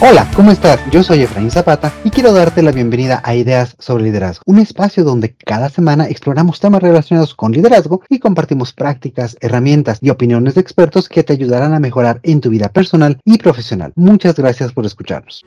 Hola, ¿cómo estás? Yo soy Efraín Zapata y quiero darte la bienvenida a Ideas sobre Liderazgo, un espacio donde cada semana exploramos temas relacionados con liderazgo y compartimos prácticas, herramientas y opiniones de expertos que te ayudarán a mejorar en tu vida personal y profesional. Muchas gracias por escucharnos.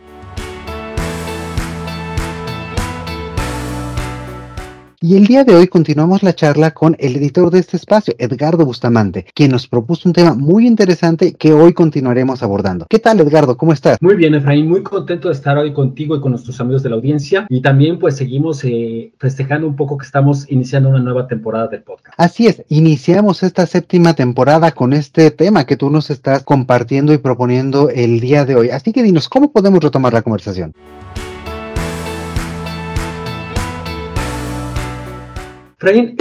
Y el día de hoy continuamos la charla con el editor de este espacio, Edgardo Bustamante, quien nos propuso un tema muy interesante que hoy continuaremos abordando. ¿Qué tal, Edgardo? ¿Cómo estás? Muy bien, Efraín, muy contento de estar hoy contigo y con nuestros amigos de la audiencia. Y también pues seguimos eh, festejando un poco que estamos iniciando una nueva temporada del podcast. Así es, iniciamos esta séptima temporada con este tema que tú nos estás compartiendo y proponiendo el día de hoy. Así que dinos, ¿cómo podemos retomar la conversación? Efraín,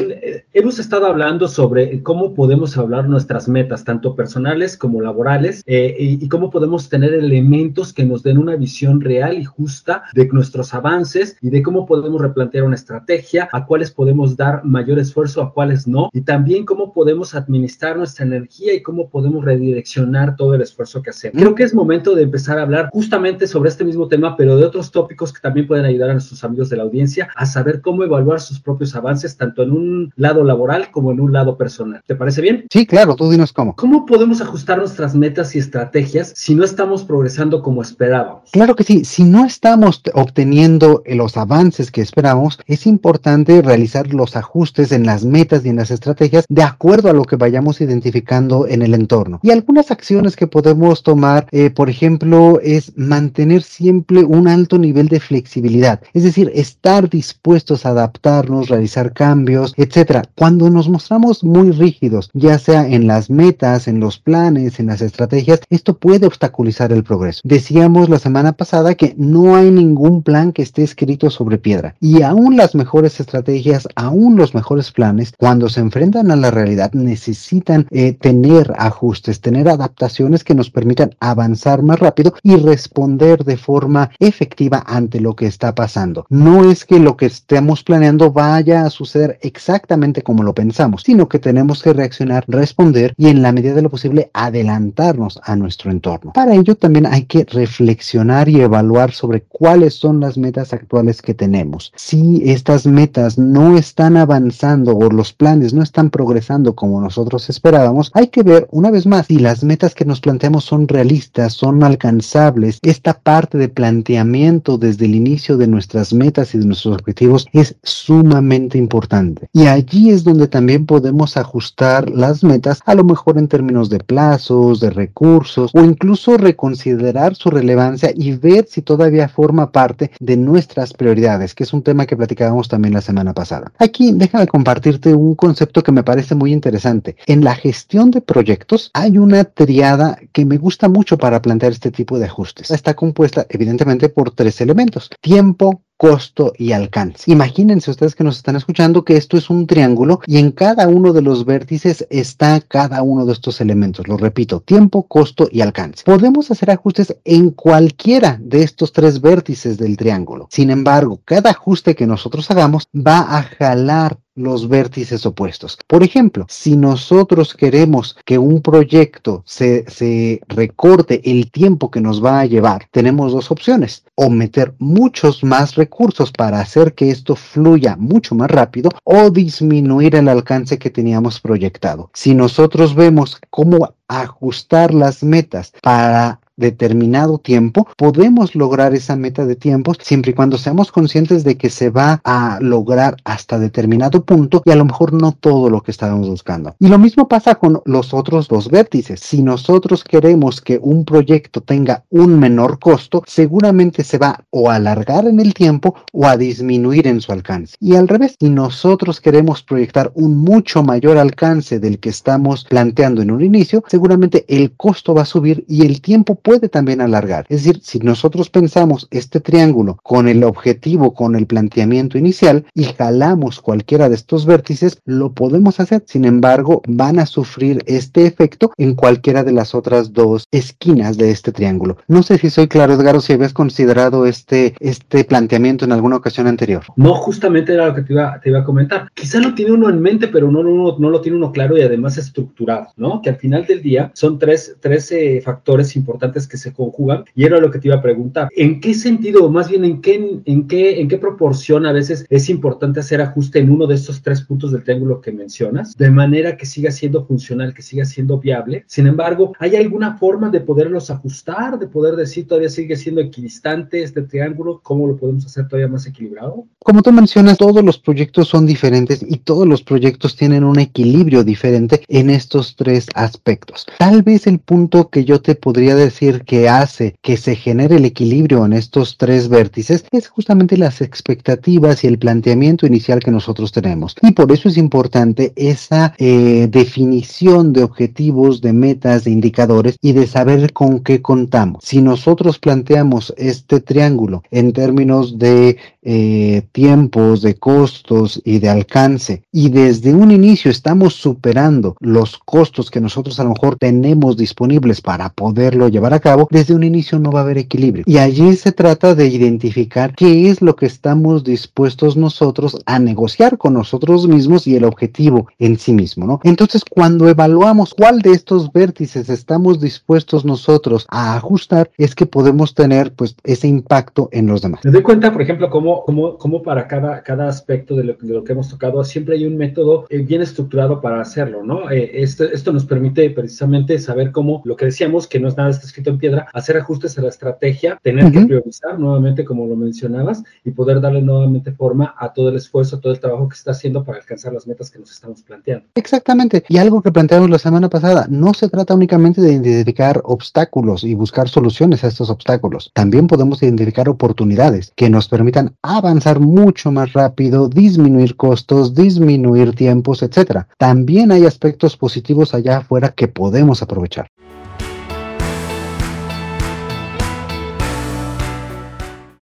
hemos estado hablando sobre cómo podemos hablar nuestras metas, tanto personales como laborales, eh, y, cómo podemos tener elementos que nos den una visión real y justa de nuestros avances y de cómo podemos replantear una estrategia, a cuáles podemos dar mayor esfuerzo, a cuáles no, y también cómo podemos administrar nuestra energía y cómo podemos redireccionar todo el esfuerzo que hacemos. Creo que es momento de empezar a hablar justamente sobre este mismo tema, pero de otros tópicos que también pueden ayudar a nuestros amigos de la audiencia a saber cómo evaluar sus propios avances, tanto en un lado laboral como en un lado personal. ¿Te parece bien? Sí, claro, tú dinos cómo. ¿Cómo podemos ajustar nuestras metas y estrategias si no estamos progresando como esperábamos? Claro que sí, si no estamos obteniendo los avances que esperamos, es importante realizar los ajustes en las metas y en las estrategias de acuerdo a lo que vayamos identificando en el entorno. Y algunas acciones que podemos tomar, eh, por ejemplo, es mantener siempre un alto nivel de flexibilidad, es decir, estar dispuestos a adaptarnos, realizar cambios, etcétera cuando nos mostramos muy rígidos, ya sea en las metas, en los planes, en las estrategias, esto puede obstaculizar el progreso. Decíamos la semana pasada que no hay ningún plan que esté escrito sobre piedra y aún las mejores estrategias, aún los mejores planes, cuando se enfrentan a la realidad, necesitan eh, tener ajustes, tener adaptaciones que nos permitan avanzar más rápido y responder de forma efectiva ante lo que está pasando. No es que lo que estemos planeando vaya a suceder exactamente como lo pensamos, sino que tenemos que reaccionar, responder y en la medida de lo posible adelantarnos a nuestro entorno. Para ello también hay que reflexionar y evaluar sobre cuáles son las metas actuales que tenemos. Si estas metas no están avanzando o los planes no están progresando como nosotros esperábamos, hay que ver una vez más si las metas que nos planteamos son realistas, son alcanzables. Esta parte de planteamiento desde el inicio de nuestras metas y de nuestros objetivos es sumamente importante. Y allí es donde también podemos ajustar las metas, a lo mejor en términos de plazos, de recursos o incluso reconsiderar su relevancia y ver si todavía forma parte de nuestras prioridades, que es un tema que platicábamos también la semana pasada. Aquí déjame compartirte un concepto que me parece muy interesante. En la gestión de proyectos hay una triada que me gusta mucho para plantear este tipo de ajustes. Está compuesta evidentemente por tres elementos, tiempo, costo y alcance. Imagínense ustedes que nos están escuchando que esto es un triángulo y en cada uno de los vértices está cada uno de estos elementos. Lo repito, tiempo, costo y alcance. Podemos hacer ajustes en cualquiera de estos tres vértices del triángulo. Sin embargo, cada ajuste que nosotros hagamos va a jalar los vértices opuestos. Por ejemplo, si nosotros queremos que un proyecto se, recorte el tiempo que nos va a llevar, tenemos dos opciones, o meter muchos más recursos para hacer que esto fluya mucho más rápido o disminuir el alcance que teníamos proyectado. Si nosotros vemos cómo ajustar las metas para determinado tiempo, podemos lograr esa meta de tiempo siempre y cuando seamos conscientes de que se va a lograr hasta determinado punto y a lo mejor no todo lo que estábamos buscando. Y lo mismo pasa con los otros dos vértices. Si nosotros queremos que un proyecto tenga un menor costo, seguramente se va o a alargar en el tiempo o a disminuir en su alcance. Y al revés, si nosotros queremos proyectar un mucho mayor alcance del que estamos planteando en un inicio, seguramente el costo va a subir y el tiempo también alargar. Es decir, si nosotros pensamos este triángulo con el objetivo, con el planteamiento inicial y jalamos cualquiera de estos vértices, lo podemos hacer. Sin embargo, van a sufrir este efecto en cualquiera de las otras dos esquinas de este triángulo. No sé si soy claro, Edgar, si habías considerado este, este planteamiento en alguna ocasión anterior. No, justamente era lo que te iba, a comentar. Quizá lo tiene uno en mente, pero no lo tiene uno claro y además estructurado, ¿no? Que al final del día son tres, tres eh, factores importantes importantes que se conjugan y era lo que te iba a preguntar. ¿En qué sentido, o más bien en qué, en qué, en qué proporción a veces es importante hacer ajuste en uno de estos tres puntos del triángulo que mencionas, de manera que siga siendo funcional, que siga siendo viable? Sin embargo, ¿hay alguna forma de poderlos ajustar, de poder decir todavía sigue siendo equidistante este triángulo? ¿Cómo lo podemos hacer todavía más equilibrado? Como tú mencionas, todos los proyectos son diferentes y todos los proyectos tienen un equilibrio diferente en estos tres aspectos. Tal vez el punto que yo te podría decir que hace que se genere el equilibrio en estos tres vértices es justamente las expectativas y el planteamiento inicial que nosotros tenemos. Y por eso es importante esa eh, definición de objetivos, de metas, de indicadores y de saber con qué contamos. Si nosotros planteamos este triángulo en términos de eh, tiempos, de costos y de alcance, y desde un inicio estamos superando los costos que nosotros a lo mejor tenemos disponibles para poderlo llevar a cabo, desde un inicio no va a haber equilibrio. Y allí se trata de identificar qué es lo que estamos dispuestos nosotros a negociar con nosotros mismos y el objetivo en sí mismo, ¿no? Entonces, cuando evaluamos cuál de estos vértices estamos dispuestos nosotros a ajustar, es que podemos tener pues ese impacto en los demás. Me doy cuenta, por ejemplo, cómo, cómo, cómo para cada, cada aspecto de lo, de lo, que hemos tocado siempre hay un método eh, bien estructurado para hacerlo, ¿no? Eh, esto, esto nos permite precisamente saber cómo, lo que decíamos, que no es nada escrito en piedra, hacer ajustes a la estrategia, tener uh -huh. que priorizar nuevamente, como lo mencionabas, y poder darle nuevamente forma a todo el esfuerzo, a todo el trabajo que se está haciendo para alcanzar las metas que nos estamos planteando. Exactamente. Y algo que planteamos la semana pasada, no se trata únicamente de identificar obstáculos y buscar soluciones a estos obstáculos. También podemos identificar oportunidades que nos permitan avanzar mucho más rápido, disminuir costos, disminuir tiempos, etcétera. También hay aspectos positivos allá afuera que podemos aprovechar.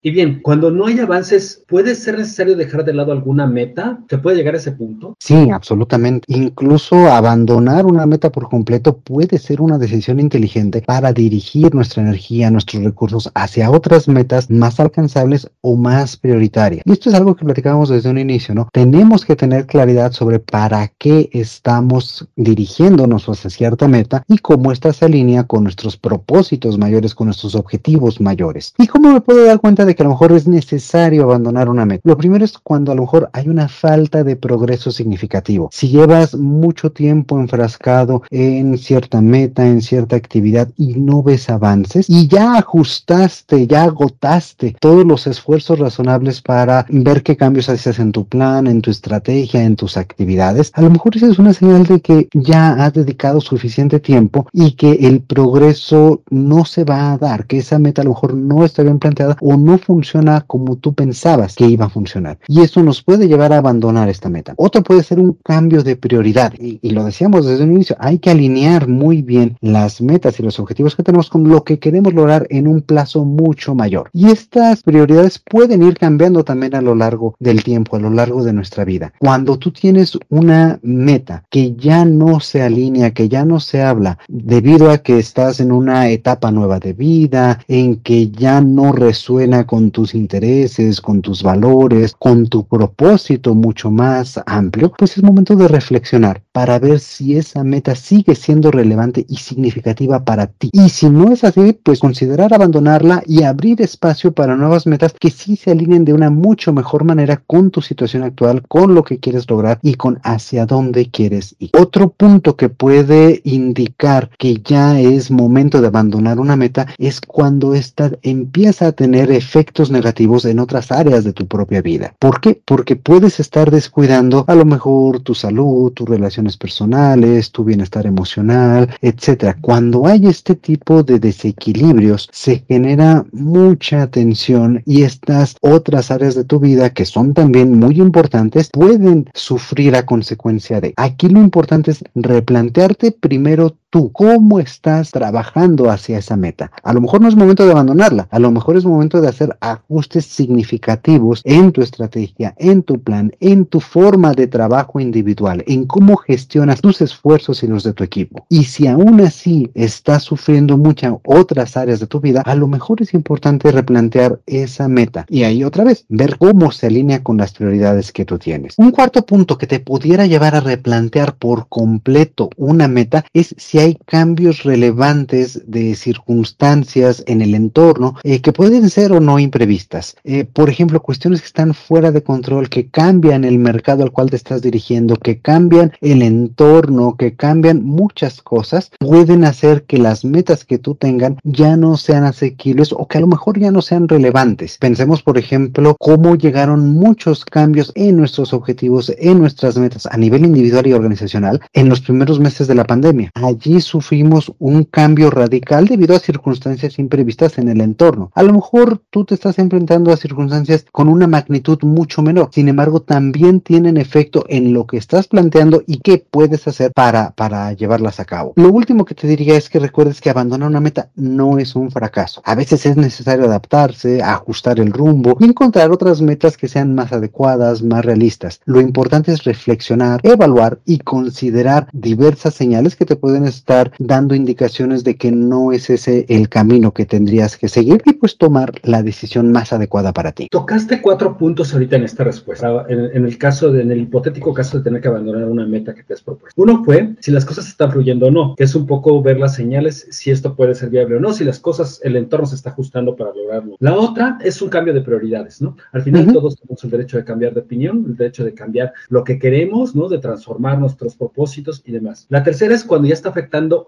Y bien, cuando no hay avances, ¿puede ser necesario dejar de lado alguna meta? ¿Se puede llegar a ese punto? Sí, absolutamente. Incluso abandonar una meta por completo puede ser una decisión inteligente para dirigir nuestra energía, nuestros recursos hacia otras metas más alcanzables o más prioritarias. Y esto es algo que platicábamos desde un inicio, ¿no? Tenemos que tener claridad sobre para qué estamos dirigiéndonos hacia cierta meta y cómo esta se alinea con nuestros propósitos mayores, con nuestros objetivos mayores. ¿Y cómo me puedo dar cuenta de que a lo mejor es necesario abandonar una meta. Lo primero es cuando a lo mejor hay una falta de progreso significativo. Si llevas mucho tiempo enfrascado en cierta meta, en cierta actividad y no ves avances y ya ajustaste, ya agotaste todos los esfuerzos razonables para ver qué cambios haces en tu plan, en tu estrategia, en tus actividades, a lo mejor esa es una señal de que ya has dedicado suficiente tiempo y que el progreso no se va a dar, que esa meta a lo mejor no está bien planteada o no funciona como tú pensabas que iba a funcionar. Y eso nos puede llevar a abandonar esta meta. Otro puede ser un cambio de prioridad. Y, y, lo decíamos desde un inicio, hay que alinear muy bien las metas y los objetivos que tenemos con lo que queremos lograr en un plazo mucho mayor. Y estas prioridades pueden ir cambiando también a lo largo del tiempo, a lo largo de nuestra vida. Cuando tú tienes una meta que ya no se alinea, que ya no se habla, debido a que estás en una etapa nueva de vida, en que ya no resuena con tus intereses, con tus valores, con tu propósito mucho más amplio, pues es momento de reflexionar para ver si esa meta sigue siendo relevante y significativa para ti. Y si no es así, pues considerar abandonarla y abrir espacio para nuevas metas que sí se alineen de una mucho mejor manera con tu situación actual, con lo que quieres lograr y con hacia dónde quieres ir. Otro punto que puede indicar que ya es momento de abandonar una meta es cuando esta empieza a tener efectos efectos negativos en otras áreas de tu propia vida. ¿Por qué? Porque puedes estar descuidando a lo mejor tu salud, tus relaciones personales, tu bienestar emocional, etcétera. Cuando hay este tipo de desequilibrios, se genera mucha tensión y estas otras áreas de tu vida que son también muy importantes pueden sufrir a consecuencia de. Aquí lo importante es replantearte primero tú cómo estás trabajando hacia esa meta. A lo mejor no es momento de abandonarla, a lo mejor es momento de hacer ajustes significativos en tu estrategia, en tu plan, en tu forma de trabajo individual, en cómo gestionas tus esfuerzos y los de tu equipo. Y si aún así estás sufriendo muchas otras áreas de tu vida, a lo mejor es importante replantear esa meta. Y ahí otra vez, ver cómo se alinea con las prioridades que tú tienes. Un cuarto punto que te pudiera llevar a replantear por completo una meta es si hay hay cambios relevantes de circunstancias en el entorno eh, que pueden ser o no imprevistas. Eh, por ejemplo, cuestiones que están fuera de control, que cambian el mercado al cual te estás dirigiendo, que cambian el entorno, que cambian muchas cosas, pueden hacer que las metas que tú tengan ya no sean asequibles o que a lo mejor ya no sean relevantes. Pensemos, por ejemplo, cómo llegaron muchos cambios en nuestros objetivos, en nuestras metas a nivel individual y organizacional en los primeros meses de la pandemia. Allí sufrimos un cambio radical debido a circunstancias imprevistas en el entorno. A lo mejor tú te estás enfrentando a circunstancias con una magnitud mucho menor. Sin embargo, también tienen efecto en lo que estás planteando y qué puedes hacer para, para llevarlas a cabo. Lo último que te diría es que recuerdes que abandonar una meta no es un fracaso. A veces es necesario adaptarse, ajustar el rumbo y encontrar otras metas que sean más adecuadas, más realistas. Lo importante es reflexionar, evaluar y considerar diversas señales que te pueden estar dando indicaciones de que no es ese el camino que tendrías que seguir y pues tomar la decisión más adecuada para ti. Tocaste cuatro puntos ahorita en esta respuesta. En, el caso, de, en el hipotético caso de tener que abandonar una meta que te has propuesto. Uno fue si las cosas están fluyendo o no, que es un poco ver las señales, si esto puede ser viable o no, si las cosas, el entorno se está ajustando para lograrlo. La otra es un cambio de prioridades, ¿no? Al final todos tenemos el derecho de cambiar de opinión, el derecho de cambiar lo que queremos, ¿no? De transformar nuestros propósitos y demás. La tercera es cuando ya está afectando,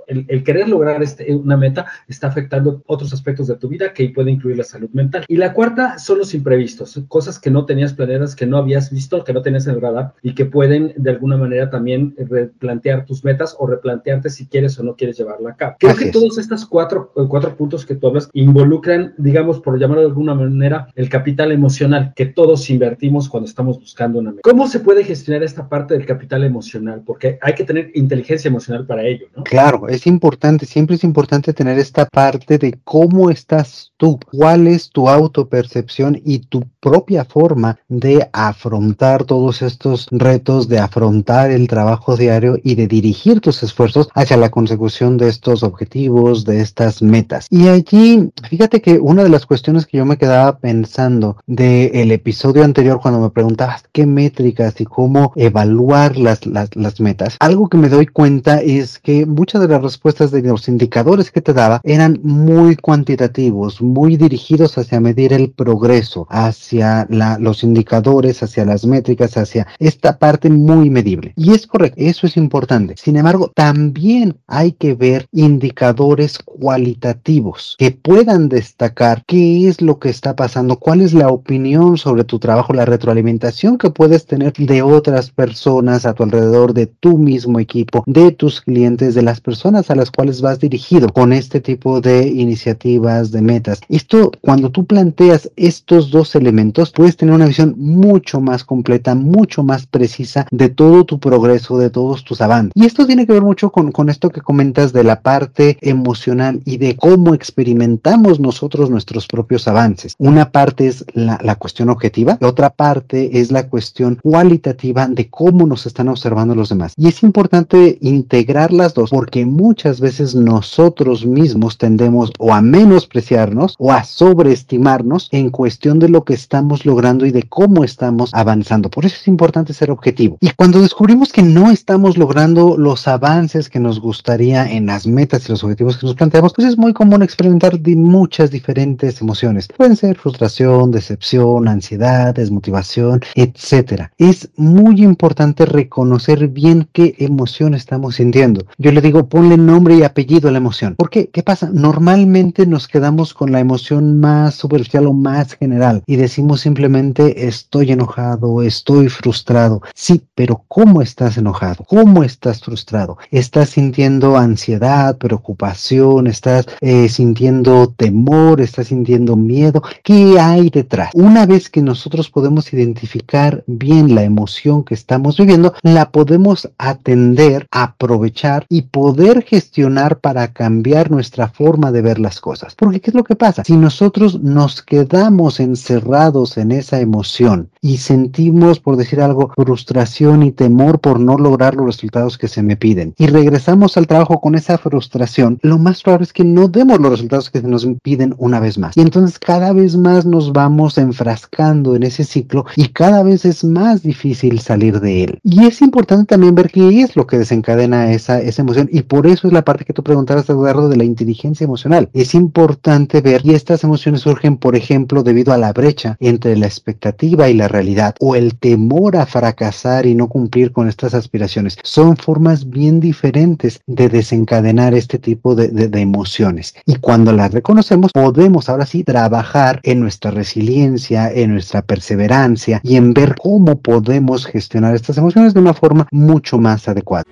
el, querer lograr este, una meta está afectando otros aspectos de tu vida que puede incluir la salud mental. Y la cuarta son los imprevistos, cosas que no tenías planeadas, que no habías visto, que no tenías en el radar y que pueden de alguna manera también replantear tus metas o replantearte si quieres o no quieres llevarla a cabo. Creo que todos estos cuatro, cuatro puntos que tú hablas involucran, digamos, por llamarlo de alguna manera, el capital emocional que todos invertimos cuando estamos buscando una meta. ¿Cómo se puede gestionar esta parte del capital emocional? Porque hay que tener inteligencia emocional para ello, ¿no? Claro, es importante, siempre es importante tener esta parte de cómo estás tú, cuál es tu autopercepción y tu propia forma de afrontar todos estos retos, de afrontar el trabajo diario y de dirigir tus esfuerzos hacia la consecución de estos objetivos, de estas metas. Y allí, fíjate que una de las cuestiones que yo me quedaba pensando del episodio anterior cuando me preguntabas qué métricas y cómo evaluar las, las, las metas, algo que me doy cuenta es que muchas de las respuestas de los indicadores que te daba eran muy cuantitativos, muy dirigidos hacia medir el progreso, hacia los indicadores, hacia las métricas, hacia esta parte muy medible. Y es correcto, eso es importante. Sin embargo, también hay que ver indicadores cualitativos que puedan destacar qué es lo que está pasando, cuál es la opinión sobre tu trabajo, la retroalimentación que puedes tener de otras personas a tu alrededor, de tu mismo equipo, de tus clientes, de las personas a las cuales vas dirigido con este tipo de iniciativas, de metas. Esto, cuando tú planteas estos dos elementos, puedes tener una visión mucho más completa, mucho más precisa de todo tu progreso, de todos tus avances. Y esto tiene que ver mucho con, con esto que comentas de la parte emocional y de cómo experimentamos nosotros nuestros propios avances. Una parte es la, la cuestión objetiva, la otra parte es la cuestión cualitativa de cómo nos están observando los demás. Y es importante integrar las dos porque muchas veces nosotros mismos tendemos o a menospreciarnos o a sobreestimarnos en cuestión de lo que estamos logrando y de cómo estamos avanzando. Por eso es importante ser objetivo. Y cuando descubrimos que no estamos logrando los avances que nos gustaría en las metas y los objetivos que nos planteamos, pues es muy común experimentar de muchas diferentes emociones. Pueden ser frustración, decepción, ansiedad, desmotivación, etcétera. Es muy importante reconocer bien qué emoción estamos sintiendo. Yo le digo, ponle nombre y apellido a la emoción. ¿Por qué? ¿Qué pasa? Normalmente nos quedamos con la emoción más superficial o más general y decimos simplemente estoy enojado, estoy frustrado. Sí, pero ¿cómo estás enojado? ¿Cómo estás frustrado? ¿Estás sintiendo ansiedad, preocupación? ¿Estás eh, sintiendo temor? ¿Estás sintiendo miedo? ¿Qué hay detrás? Una vez que nosotros podemos identificar bien la emoción que estamos viviendo, la podemos atender, aprovechar y poder gestionar para cambiar nuestra forma de ver las cosas. Porque ¿qué es lo que pasa? Si nosotros nos quedamos encerrados en esa emoción y sentimos, por decir algo, frustración y temor por no lograr los resultados que se me piden y regresamos al trabajo con esa frustración, lo más probable es que no demos los resultados que se nos piden una vez más. Y entonces cada vez más nos vamos enfrascando en ese ciclo y cada vez es más difícil salir de él. Y es importante también ver qué es lo que desencadena esa, esa emoción y por eso es la parte que tú preguntabas, Eduardo, de la inteligencia emocional. Es importante ver y estas emociones surgen, por ejemplo, debido a la brecha entre la expectativa y la realidad o el temor a fracasar y no cumplir con estas aspiraciones. Son formas bien diferentes de desencadenar este tipo de, de emociones. Y cuando las reconocemos, podemos ahora sí trabajar en nuestra resiliencia, en nuestra perseverancia y en ver cómo podemos gestionar estas emociones de una forma mucho más adecuada.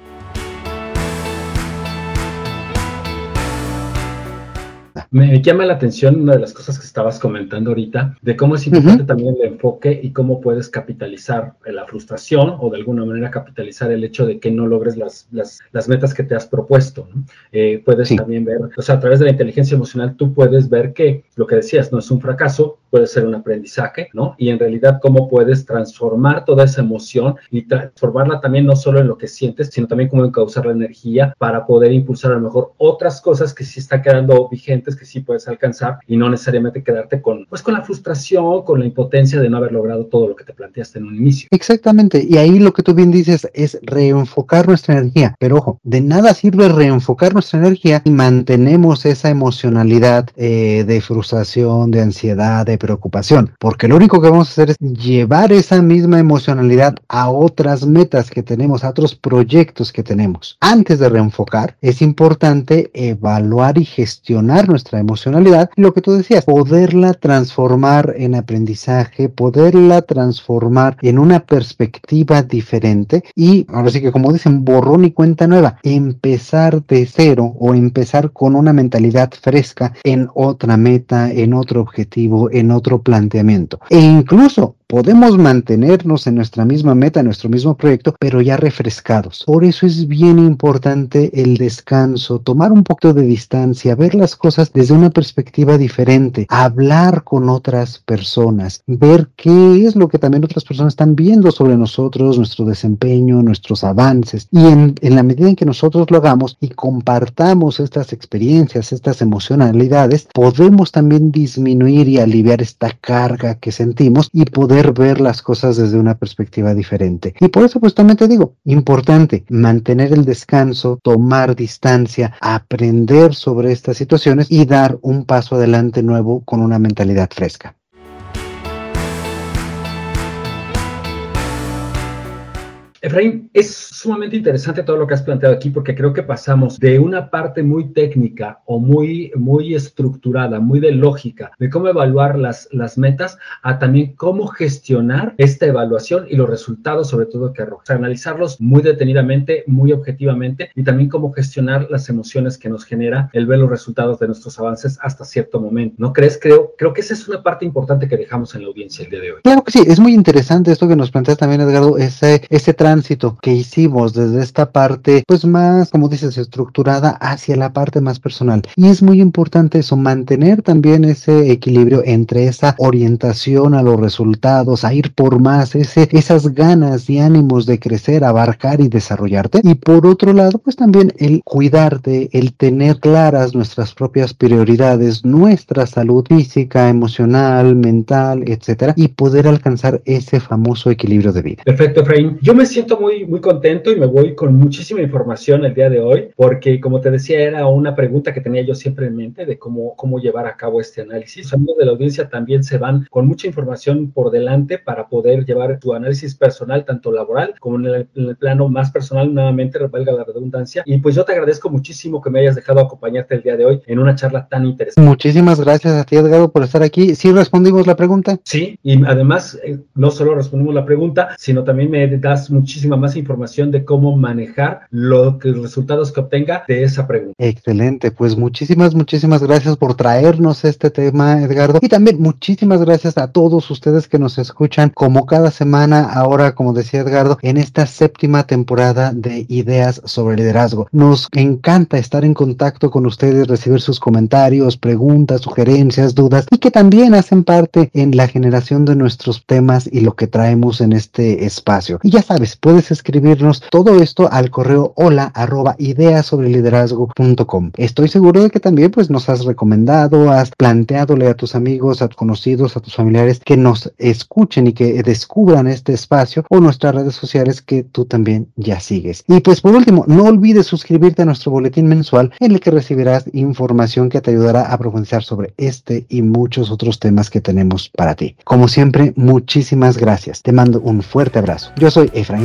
Me llama la atención una de las cosas que estabas comentando ahorita, de cómo es importante también el enfoque y cómo puedes capitalizar la frustración o de alguna manera capitalizar el hecho de que no logres las, las, las metas que te has propuesto. Eh, puedes también ver, o sea, a través de la inteligencia emocional tú puedes ver que lo que decías no es un fracaso, puede ser un aprendizaje, ¿no? Y en realidad cómo puedes transformar toda esa emoción y transformarla también no solo en lo que sientes, sino también cómo encauzar la energía para poder impulsar a lo mejor otras cosas que sí están quedando vigentes, que sí puedes alcanzar y no necesariamente quedarte con, pues, con la frustración, con la impotencia de no haber logrado todo lo que te planteaste en un inicio. Exactamente. Y ahí lo que tú bien dices es reenfocar nuestra energía. Pero ojo, de nada sirve reenfocar nuestra energía y mantenemos esa emocionalidad eh, de frustración, de ansiedad, de preocupación. Porque lo único que vamos a hacer es llevar esa misma emocionalidad a otras metas que tenemos, a otros proyectos que tenemos. Antes de reenfocar, es importante evaluar y gestionar nuestra emocionalidad, lo que tú decías, poderla transformar en aprendizaje, poderla transformar en una perspectiva diferente y ahora sí que como dicen, borrón y cuenta nueva, empezar de cero o empezar con una mentalidad fresca en otra meta, en otro objetivo, en otro planteamiento. E incluso podemos mantenernos en nuestra misma meta, en nuestro mismo proyecto, pero ya refrescados. Por eso es bien importante el descanso, tomar un poco de distancia, ver las cosas desde una perspectiva diferente, hablar con otras personas, ver qué es lo que también otras personas están viendo sobre nosotros, nuestro desempeño, nuestros avances. Y en, en la medida en que nosotros lo hagamos y compartamos estas experiencias, estas emocionalidades, podemos también disminuir y aliviar esta carga que sentimos y poder ver las cosas desde una perspectiva diferente. Y por eso, pues también te digo, importante mantener el descanso, tomar distancia, aprender sobre estas situaciones y dar un paso adelante nuevo con una mentalidad fresca. Efraín, es sumamente interesante todo lo que has planteado aquí porque creo que pasamos de una parte muy técnica o muy, muy estructurada, muy de lógica, de cómo evaluar las, las metas, a también cómo gestionar esta evaluación y los resultados, sobre todo que arroja. analizarlos muy detenidamente, muy objetivamente y también cómo gestionar las emociones que nos genera el ver los resultados de nuestros avances hasta cierto momento. ¿No crees? Creo, creo que esa es una parte importante que dejamos en la audiencia el día de hoy. Claro que sí, es muy interesante esto que nos planteas también, Edgardo, ese, ese que hicimos desde esta parte, pues más, como dices, estructurada hacia la parte más personal. Y es muy importante eso, mantener también ese equilibrio entre esa orientación a los resultados, a ir por más, ese, esas ganas y ánimos de crecer, abarcar y desarrollarte. Y por otro lado, pues también el cuidarte, el tener claras nuestras propias prioridades, nuestra salud física, emocional, mental, etcétera, y poder alcanzar ese famoso equilibrio de vida. Perfecto, Efraín. Yo me siento muy, muy contento y me voy con muchísima información el día de hoy, porque como te decía, era una pregunta que tenía yo siempre en mente de cómo, cómo llevar a cabo este análisis. Los amigos de la audiencia también se van con mucha información por delante para poder llevar tu análisis personal, tanto laboral como en el, plano más personal, nuevamente, valga la redundancia. Y pues yo te agradezco muchísimo que me hayas dejado acompañarte el día de hoy en una charla tan interesante. Muchísimas gracias a ti, Edgardo, por estar aquí. ¿Sí respondimos la pregunta? Sí, y además, eh, no solo respondimos la pregunta, sino también me das muchísimo muchísima más información de cómo manejar los resultados que obtenga de esa pregunta. Excelente, pues muchísimas, muchísimas gracias por traernos este tema, Edgardo. Y también muchísimas gracias a todos ustedes que nos escuchan como cada semana, ahora, como decía Edgardo, en esta séptima temporada de Ideas sobre Liderazgo. Nos encanta estar en contacto con ustedes, recibir sus comentarios, preguntas, sugerencias, dudas y que también hacen parte en la generación de nuestros temas y lo que traemos en este espacio. Y ya sabes, Puedes escribirnos todo esto al correo hola arroba ideas sobre liderazgo.com. Estoy seguro de que también pues nos has recomendado, has planteadole a tus amigos, a tus conocidos, a tus familiares que nos escuchen y que descubran este espacio o nuestras redes sociales que tú también ya sigues. Y pues por último, no olvides suscribirte a nuestro boletín mensual en el que recibirás información que te ayudará a profundizar sobre este y muchos otros temas que tenemos para ti. Como siempre, muchísimas gracias. Te mando un fuerte abrazo. Yo soy Efraín